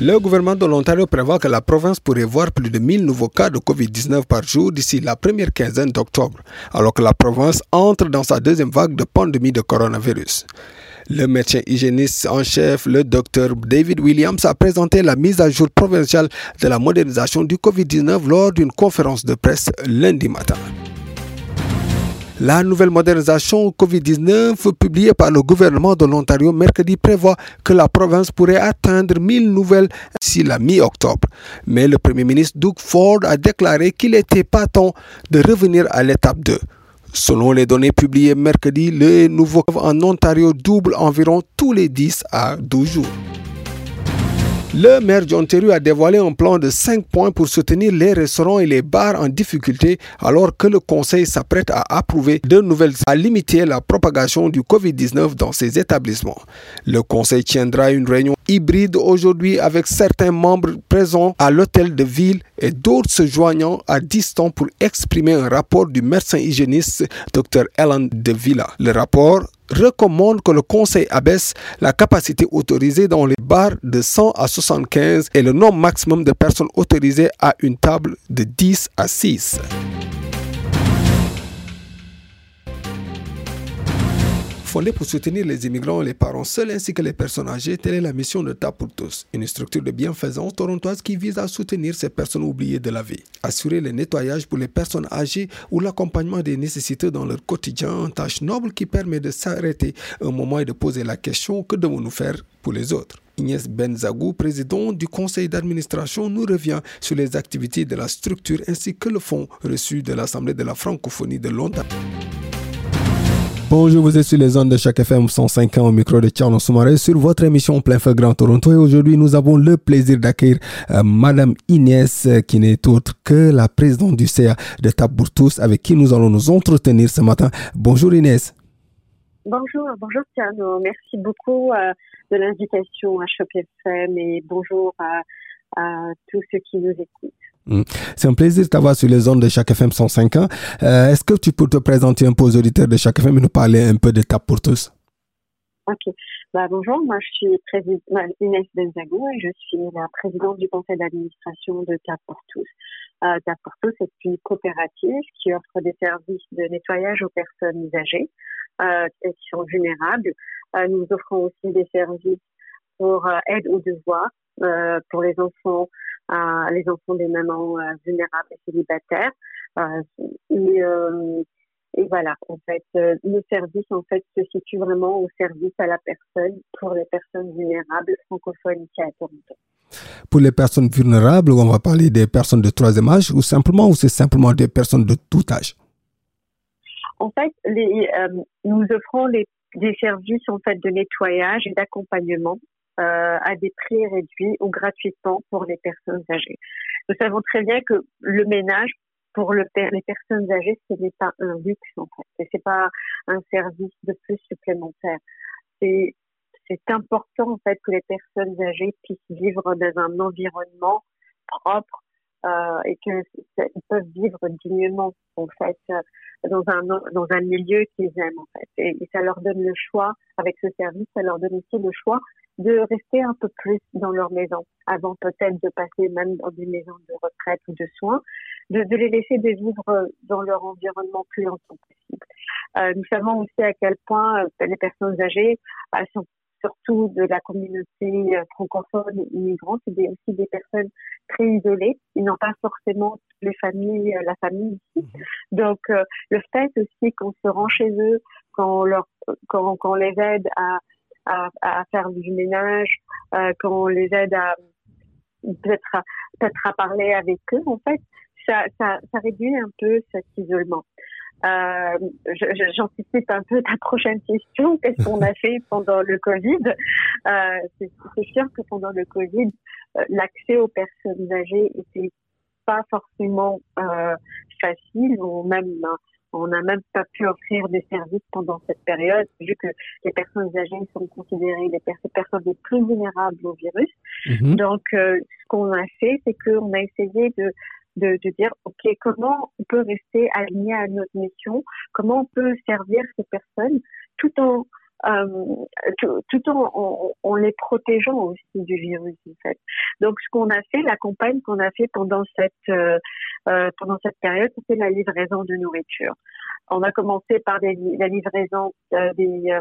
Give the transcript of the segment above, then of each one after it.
Le gouvernement de l'Ontario prévoit que la province pourrait voir plus de 1000 nouveaux cas de COVID-19 par jour d'ici la première quinzaine d'octobre, alors que la province entre dans sa deuxième vague de pandémie de coronavirus. Le médecin hygiéniste en chef, le docteur David Williams, a présenté la mise à jour provinciale de la modernisation du COVID-19 lors d'une conférence de presse lundi matin. La nouvelle modernisation COVID-19 publiée par le gouvernement de l'Ontario mercredi prévoit que la province pourrait atteindre 1000 nouvelles d'ici la mi-octobre. Mais le Premier ministre Doug Ford a déclaré qu'il n'était pas temps de revenir à l'étape 2. Selon les données publiées mercredi, les nouveaux en Ontario doublent environ tous les 10 à 12 jours. Le maire d'Ontario a dévoilé un plan de 5 points pour soutenir les restaurants et les bars en difficulté alors que le conseil s'apprête à approuver de nouvelles à limiter la propagation du COVID-19 dans ces établissements. Le conseil tiendra une réunion hybride aujourd'hui avec certains membres présents à l'hôtel de ville et d'autres se joignant à distance pour exprimer un rapport du médecin hygiéniste Dr. Ellen De Villa. Le rapport recommande que le Conseil abaisse la capacité autorisée dans les bars de 100 à 75 et le nombre maximum de personnes autorisées à une table de 10 à 6. Fondée pour soutenir les immigrants les parents seuls ainsi que les personnes âgées, telle est la mission de TAP pour tous, une structure de bienfaisance torontoise qui vise à soutenir ces personnes oubliées de la vie, assurer le nettoyage pour les personnes âgées ou l'accompagnement des nécessités dans leur quotidien, tâche noble qui permet de s'arrêter un moment et de poser la question que devons-nous faire pour les autres? Inès Benzagou, président du conseil d'administration, nous revient sur les activités de la structure ainsi que le fonds reçu de l'Assemblée de la francophonie de Londres. Bonjour, vous êtes sur les ondes de chaque FM 105 ans au micro de Tcherno Soumaré sur votre émission Plein Feu Grand Toronto. Et aujourd'hui, nous avons le plaisir d'accueillir euh, Madame Inès, euh, qui n'est autre que la présidente du CA de Tabourtous, avec qui nous allons nous entretenir ce matin. Bonjour Inès. Bonjour, bonjour Tierno. Merci beaucoup euh, de l'invitation à Choc FM et bonjour à tous ceux qui nous écoutent. Mm. C'est un plaisir de t'avoir sur les ondes de chaque FM 105 ans. Euh, est-ce que tu peux te présenter un peu aux auditeurs de chaque FM et nous parler un peu de TAP pour tous? Ok. Bah, bonjour, moi je suis Inès Benzago et je suis la présidente du conseil d'administration de TAP pour tous. Euh, TAP pour tous est une coopérative qui offre des services de nettoyage aux personnes âgées euh, qui sont vulnérables. Euh, nous offrons aussi des services pour euh, aide aux devoirs euh, pour les enfants les enfants des mamans euh, vulnérables et célibataires. Euh, et, et voilà, en fait, le service en fait se situe vraiment au service à la personne pour les personnes vulnérables francophones ici à Toronto. Pour les personnes vulnérables, on va parler des personnes de troisième âge ou simplement ou c'est simplement des personnes de tout âge? En fait, les, nous offrons les, des services en fait de nettoyage et d'accompagnement euh, à des prix réduits ou gratuitement pour les personnes âgées. Nous savons très bien que le ménage pour le, les personnes âgées, ce n'est pas un luxe en fait, c'est pas un service de plus supplémentaire. C'est important en fait que les personnes âgées puissent vivre dans un environnement propre euh, et qu'ils peuvent vivre dignement en fait dans un dans un milieu qu'ils aiment en fait et, ça leur donne le choix avec ce service ça leur donne aussi le choix de rester un peu plus dans leur maison avant peut-être de passer même dans des maisons de retraite ou de soins, de, de les laisser de vivre dans leur environnement plus longtemps possible. Euh, nous savons aussi à quel point euh, les personnes âgées euh, sont surtout de la communauté euh, francophone immigrantes, c'est aussi des personnes très isolées. Ils n'ont pas forcément les familles, la famille ici. Mhm. Donc, le fait aussi qu'on se rend chez eux, qu'on leur, qu'on les aide à à, à faire du ménage, euh, qu'on les aide à peut-être à, peut-être à parler avec eux, en fait, ça, ça, ça réduit un peu cet isolement. Euh, J'anticipe un peu ta prochaine question. Qu'est-ce qu'on a fait pendant le Covid? Euh, C'est sûr que pendant le Covid, l'accès aux personnes âgées était pas forcément facile ou même on n'a même pas pu offrir des services pendant cette période, vu que les personnes âgées sont considérées les personnes les plus vulnérables au virus. Mhm. Donc, ce qu'on a fait, c'est qu'on a essayé de de, de, dire, OK, comment on peut rester aligné à notre mission, comment on peut servir ces personnes tout en euh, tout, tout, en, en, les protégeant aussi du virus en fait. Donc ce qu'on a fait, la campagne qu'on a fait pendant cette euh, euh pendant cette période, c'était la livraison de nourriture. On a commencé par la livraison euh, des, euh,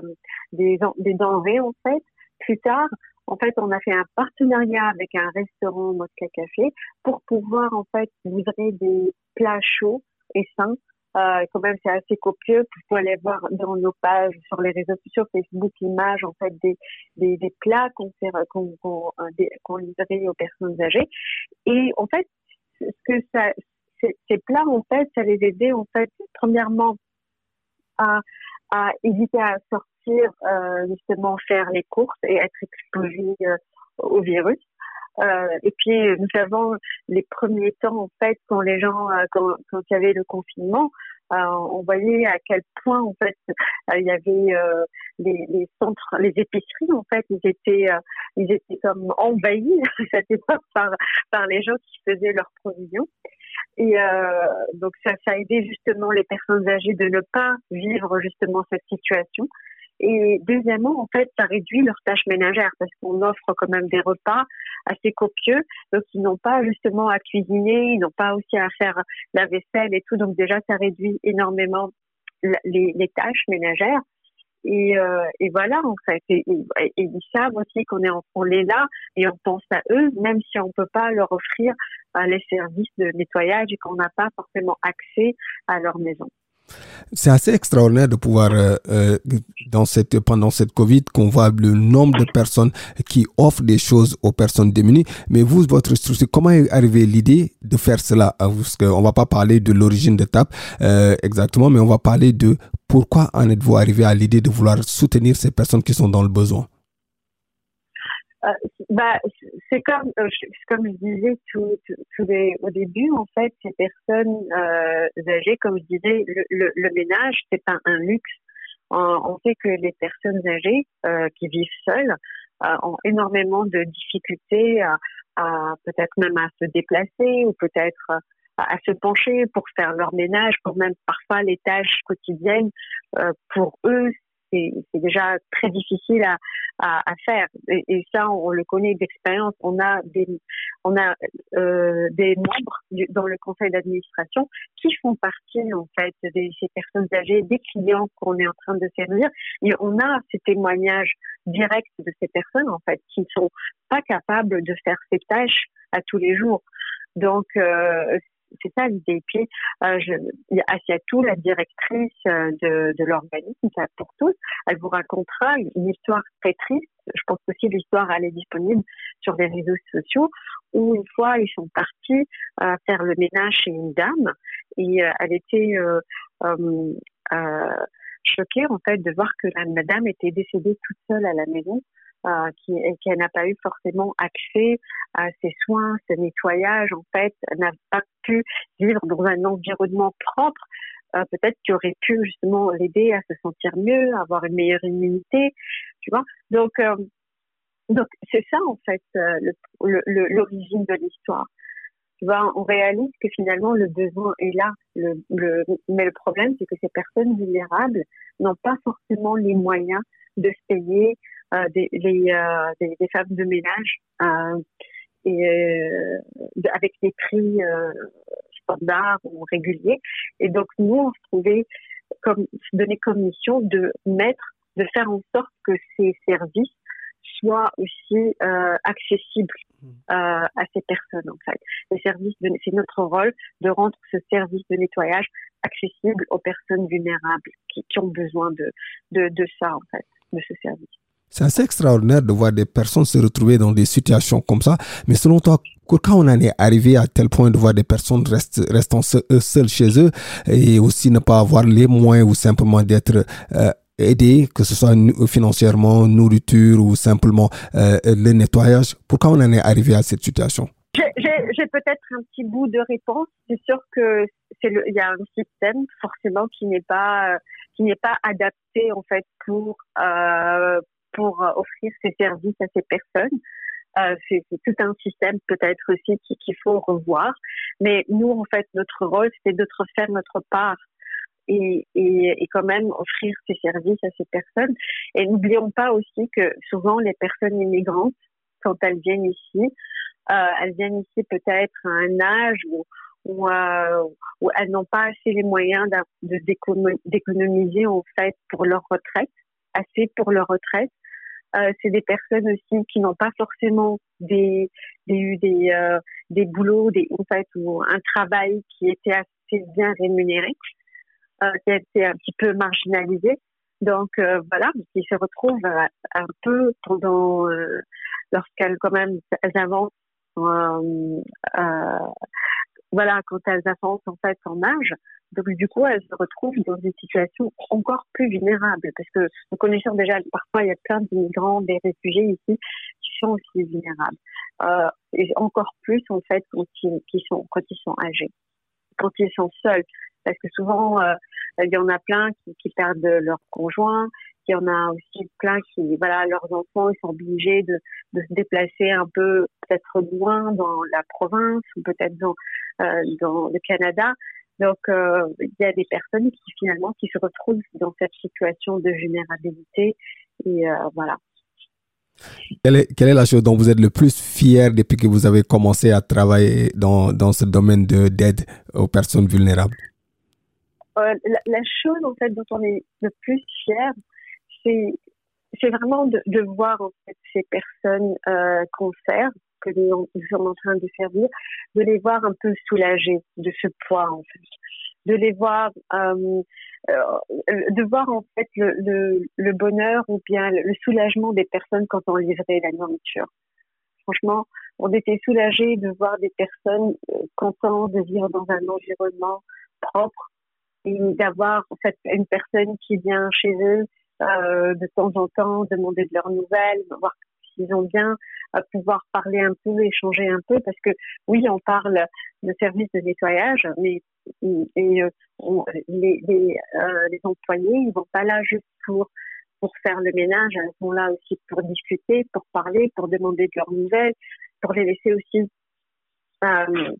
des, des denrées en fait. Plus tard, en fait, on a fait un partenariat avec un restaurant Mosca Café pour pouvoir en fait livrer des plats chauds et sains. Euh, quand même, c'est assez copieux. Vous pouvez aller voir dans nos pages sur les réseaux sociaux, Facebook, images, en fait, des, des, des plats qu'on qu'on, qu'on, qu'on livrait aux personnes âgées. Et en fait, ce que ça, ces plats, en fait, ça les aidait, en fait, premièrement, à, à éviter à sortir euh, justement faire les courses et être exposé euh, au virus. Euh, et puis nous avons les premiers temps en fait quand les gens quand, quand il y avait le confinement on voyait à quel point en fait il y avait les, les, centres les épiceries en fait ils étaient ils étaient comme envahis à cette époque par par les gens qui faisaient leurs provisions et euh, donc ça, ça a aidé justement les personnes âgées de ne pas vivre justement cette situation. Et deuxièmement, en fait, ça réduit leurs tâches ménagères parce qu'on offre quand même des repas assez copieux. Donc, ils n'ont pas justement à cuisiner, ils n'ont pas aussi à faire la vaisselle et tout. Donc, déjà, ça réduit énormément les, tâches ménagères. Et, euh, et, voilà, en fait. Et, ils savent aussi qu'on est, on est là et on pense à eux, même si on peut pas leur offrir euh, les services de nettoyage et qu'on n'a pas forcément accès à leur maison. C'est assez extraordinaire de pouvoir, euh, euh, dans cette, pendant cette Covid, qu'on voit le nombre de personnes qui offrent des choses aux personnes démunies. Mais vous, votre structure, comment est arrivée l'idée de faire cela? Parce qu'on va pas parler de l'origine de TAP euh, exactement, mais on va parler de pourquoi en êtes-vous arrivé à l'idée de vouloir soutenir ces personnes qui sont dans le besoin? Bah, c'est comme, euh, comme je disais tout, tout, au début, en fait, ces personnes euh, âgées, comme je disais, le, le, le ménage, c'est pas un luxe. On, sait que les personnes âgées euh, qui vivent seules euh, ont énormément de difficultés à, à peut-être même à se déplacer ou peut-être à, à se pencher pour faire leur ménage, pour même parfois les tâches quotidiennes. pour eux, c'est déjà très difficile à, faire. Et, ça, on le connaît d'expérience. On a des, on a euh, des membres dans le conseil d'administration qui font partie en fait de ces personnes âgées, des clients qu'on est en train de servir. Et on a ces témoignages directs de ces personnes en fait qui sont pas capables de faire ces tâches à tous les jours. Donc, euh, c'est ça l'idée. Puis, euh, je, Asiatou, la directrice euh, de, de l'organisme pour tous, elle vous racontera une histoire très triste. Je pense aussi l'histoire, elle est disponible sur les réseaux sociaux, où une fois, ils sont partis euh, faire le ménage chez une dame et euh, elle était choquée, en fait, de voir que la madame était décédée toute seule à la maison euh, qui, qu'elle n'a pas eu forcément accès à ses soins, ses nettoyages, en fait, n'a pas pu vivre dans un environnement propre, euh, peut-être qui aurait pu justement l'aider à se sentir mieux, avoir une meilleure immunité, tu vois. Donc, euh, donc c'est ça en fait euh, l'origine de l'histoire. Tu vois, on réalise que finalement le besoin est là. Le, le, mais le problème, c'est que ces personnes vulnérables n'ont pas forcément les moyens de se payer des, les, euh, des, des, femmes de ménage euh, et avec des prix standards ou réguliers. Et donc nous, on se trouvait comme donné comme mission de mettre, de faire en sorte que ces services soient aussi euh, accessibles mmh. euh, à ces personnes en fait. Les services, c'est notre rôle de rendre ce service de nettoyage accessible aux personnes vulnérables qui, qui ont besoin de, de, de ça en fait, de ce service. C'est assez extraordinaire de voir des personnes se retrouver dans des situations comme ça. Mais selon toi, quand on en est arrivé à tel point de voir des personnes restant seules chez eux et aussi ne pas avoir les moyens ou simplement d'être euh, aider, que ce soit financièrement, nourriture ou simplement le nettoyage. Pourquoi on en est arrivé à cette situation? J'ai peut-être un petit bout de réponse. C'est sûr que il y a un système forcément qui n'est pas qui n'est pas adapté en fait pour euh, pour offrir ces services à ces personnes. Euh, c'est tout un système peut-être aussi qu'il faut revoir. Mais nous, en fait, notre rôle, c'est de faire notre part et, et, et, quand même offrir ces services à ces personnes. Et n'oublions pas aussi que souvent les personnes immigrantes, quand elles viennent ici, euh, elles viennent ici peut-être à un âge où, où, euh, où elles n'ont pas assez les moyens d'économiser en fait pour leur retraite, assez pour leur retraite. Euh, c'est des personnes aussi qui n'ont pas forcément des des euh, des boulots, des en fait ou un travail qui était assez bien rémunéré, euh, qui a été un petit peu marginalisé. Donc voilà, qui se retrouvent un peu pendant lorsqu'elles quand même elles avancent voilà, quand elles avancent en fait en âge, donc du coup elles se retrouvent dans une situation encore plus vulnérable parce que nous connaissons déjà parfois il y a plein d'immigrants, des réfugiés ici qui sont aussi vulnérables euh, et encore plus en fait quand ils, sont quand ils sont âgés, quand ils sont seuls parce que souvent euh, il y en a plein qui, qui perdent leur conjoint, il y en a aussi plein qui, voilà, leurs enfants, ils sont obligés de, de se déplacer un peu, peut-être loin dans la province ou peut-être dans, euh, dans le Canada. Donc, euh, il y a des personnes qui finalement qui se retrouvent dans cette situation de vulnérabilité et euh, voilà. Quelle est, quelle est, la chose dont vous êtes le plus fier depuis que vous avez commencé à travailler dans, dans ce domaine d'aide aux personnes vulnérables? Euh, la, la, chose en fait dont on est le plus fier, c'est c'est vraiment de, de, voir en fait ces personnes qu'on sert, que nous, sommes en train de servir, de les voir un peu soulagées de ce poids en fait, de les voir, euh, euh, de voir en fait le, bonheur ou bien le soulagement des personnes quand on livrait la nourriture. Franchement, on était soulagés de voir des personnes euh, contentes de vivre dans un environnement propre et d'avoir en fait une personne qui vient chez eux de temps en temps, demander de leurs nouvelles, voir s'ils ont bien, à pouvoir parler un peu, échanger un peu, parce que oui, on parle de services de nettoyage, mais euh, euh, les, employés, ils vont pas là juste pour pour faire le ménage, ils sont là aussi pour discuter, pour parler, pour demander de leurs nouvelles, pour les laisser aussi euh,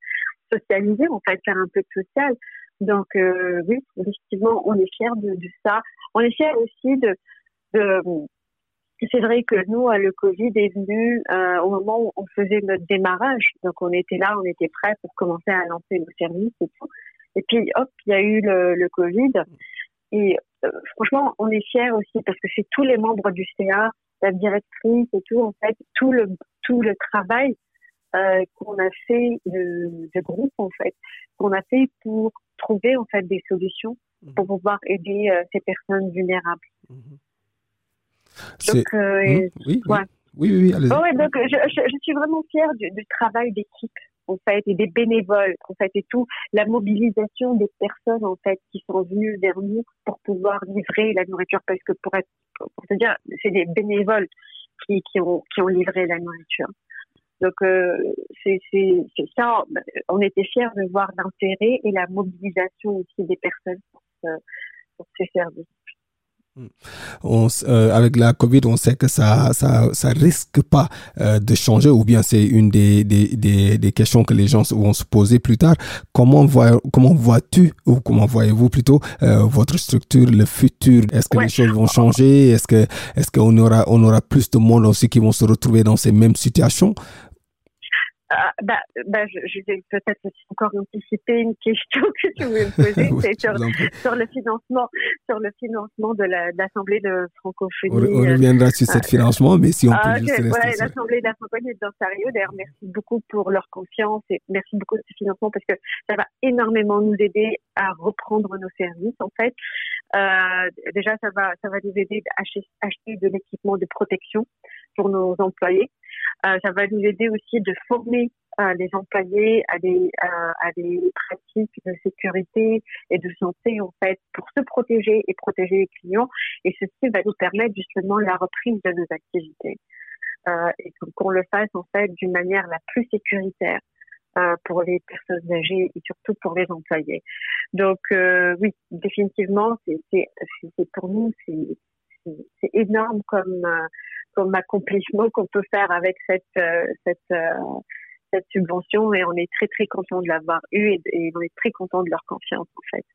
socialiser, en fait, faire un peu de social. Donc oui, effectivement, on est fiers de, ça. On est fiers aussi de c'est vrai que nous, le Covid est venu euh, au moment où on faisait notre démarrage. Donc, on était là, on était prêts pour commencer à lancer nos services et tout. Et puis, hop, il y a eu le, le Covid. Et euh, franchement, on est fiers aussi parce que c'est tous les membres du CA, la directrice et tout, en fait, tout le, tout le travail euh, qu'on a fait de, de, groupe, en fait, qu'on a fait pour trouver en fait des solutions mhm. pour pouvoir aider euh, ces personnes vulnérables. Mhm. Donc, euh, mhm. oui, oui, oui, oui, donc je, je, suis vraiment fière du, du travail d'équipe en fait et des bénévoles en fait et tout. La mobilisation des personnes en fait qui sont venues vers nous pour pouvoir livrer la nourriture parce que pour être pour te dire c'est des bénévoles qui, qui ont qui ont livré la nourriture. Donc euh, c'est ça, on était fiers de voir l'intérêt et la mobilisation aussi des personnes pour, ces services. On, euh, avec la Covid, on sait que ça, ça, ça risque pas euh, de changer, ou bien c'est une des, des, des, des, questions que les gens vont se poser plus tard. Comment vois, comment vois-tu, ou comment voyez-vous plutôt euh, votre structure, le futur? Est-ce que les choses vont changer? Est-ce que, est-ce qu'on aura, on aura plus de monde aussi qui vont se retrouver dans ces mêmes situations? Ah, bah, bah, je, je vais peut-être encore anticiper une question que tu voulais me poser, c'est sur, sur, le financement, sur le financement de l'Assemblée de francophonie. On, reviendra sur ce euh, financement, mais si on peut ah, juste ouais, l'Assemblée de la francophonie d'Ontario, d'ailleurs, merci beaucoup pour leur confiance et merci beaucoup de ce financement parce que ça va énormément nous aider à reprendre nos services, en fait. Euh, déjà, ça va, ça va nous aider à acheter, acheter de l'équipement de protection pour nos employés. Euh, ça va nous aider aussi de former les employés à des, à, des pratiques de sécurité et de santé en fait pour se protéger et protéger les clients et ceci va nous permettre justement la reprise de nos activités euh, et qu'on le fasse en fait d'une manière la plus sécuritaire euh, pour les personnes âgées et surtout pour les employés. Donc euh, oui, définitivement, c'est pour nous c'est énorme comme euh, comme accomplissement qu'on peut faire avec cette cette cette subvention et on est très très content de l'avoir eu et, on est très content de leur confiance en fait.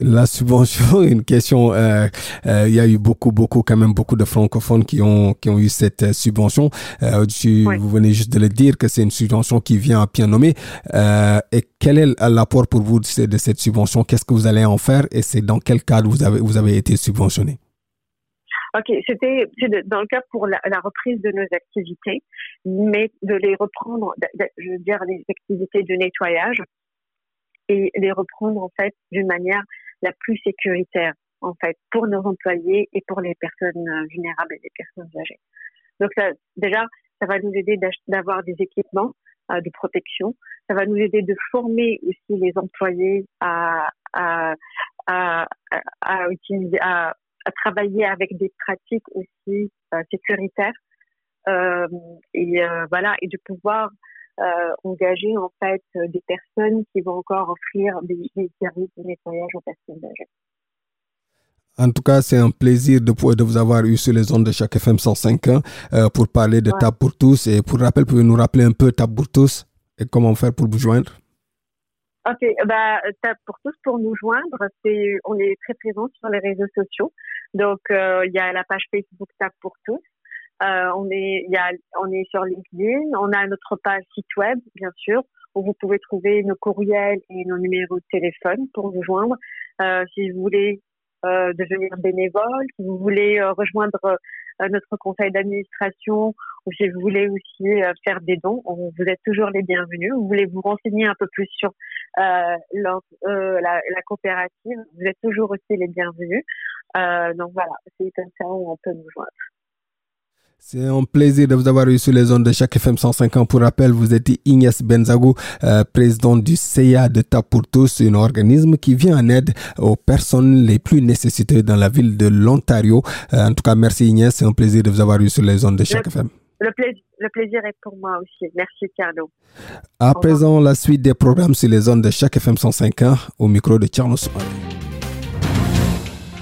La subvention, une question. Euh, euh, il y a eu beaucoup, beaucoup, quand même, beaucoup de francophones qui ont qui ont eu cette euh, subvention. Euh, Vous venez juste de le dire que c'est une subvention qui vient à bien nommer. Et quel est l'apport pour vous de, de cette subvention? Qu'est-ce que vous allez en faire? Et c'est dans quel cadre vous avez vous avez été subventionné? Ok, c'était dans le cas pour la, la, reprise de nos activités, mais de les reprendre, je veux dire les activités de nettoyage et les reprendre en fait d'une manière la plus sécuritaire en fait pour nos employés et pour les personnes euh, vulnérables et les personnes âgées. Donc ça, déjà, ça va nous aider d'avoir des équipements euh, de protection. Ça va nous aider de former aussi les employés à, à, à, à utiliser, à, travailler avec des pratiques aussi euh, sécuritaires euh, et voilà et de pouvoir euh, engager en fait des personnes qui vont encore offrir des, des services de nettoyage aux personnes âgées. En tout cas, c'est un plaisir de, de vous avoir eu sur les ondes de chaque FM 105 euh, pour parler de ouais. TAP pour tous. Et pour rappel, pouvez-vous nous rappeler un peu TAP pour tous et comment faire pour vous joindre? Ok, bah, pour tous pour nous joindre, c'est on est très présents sur les réseaux sociaux. Donc euh, il y a la page Facebook TAP pour tous. Euh, on est y a on est sur LinkedIn, on a notre page site web bien sûr où vous pouvez trouver nos courriels et nos numéros de téléphone pour nous joindre. Euh, si vous voulez euh, devenir bénévole, si vous voulez euh, rejoindre euh, notre conseil d'administration ou si vous voulez aussi faire des dons, vous êtes toujours les bienvenus. Vous voulez vous renseigner un peu plus sur la, la, coopérative, vous êtes toujours aussi les bienvenus. donc voilà, c'est comme ça où on peut nous joindre. C'est un plaisir de vous avoir eu sur les ondes de chaque FM 150. Pour rappel, vous êtes Ignace Benzago, euh, président du CIA de TAP pour tous, un organisme qui vient en aide aux personnes les plus nécessitées dans la ville de l'Ontario. Euh, en tout cas, merci Ignace, c'est un plaisir de vous avoir eu sur les ondes de chaque FM. Le plaisir, le plaisir est pour moi aussi. Merci Carlo. À présent, la suite des programmes sur les ondes de chaque FM 150 au micro de Soumane.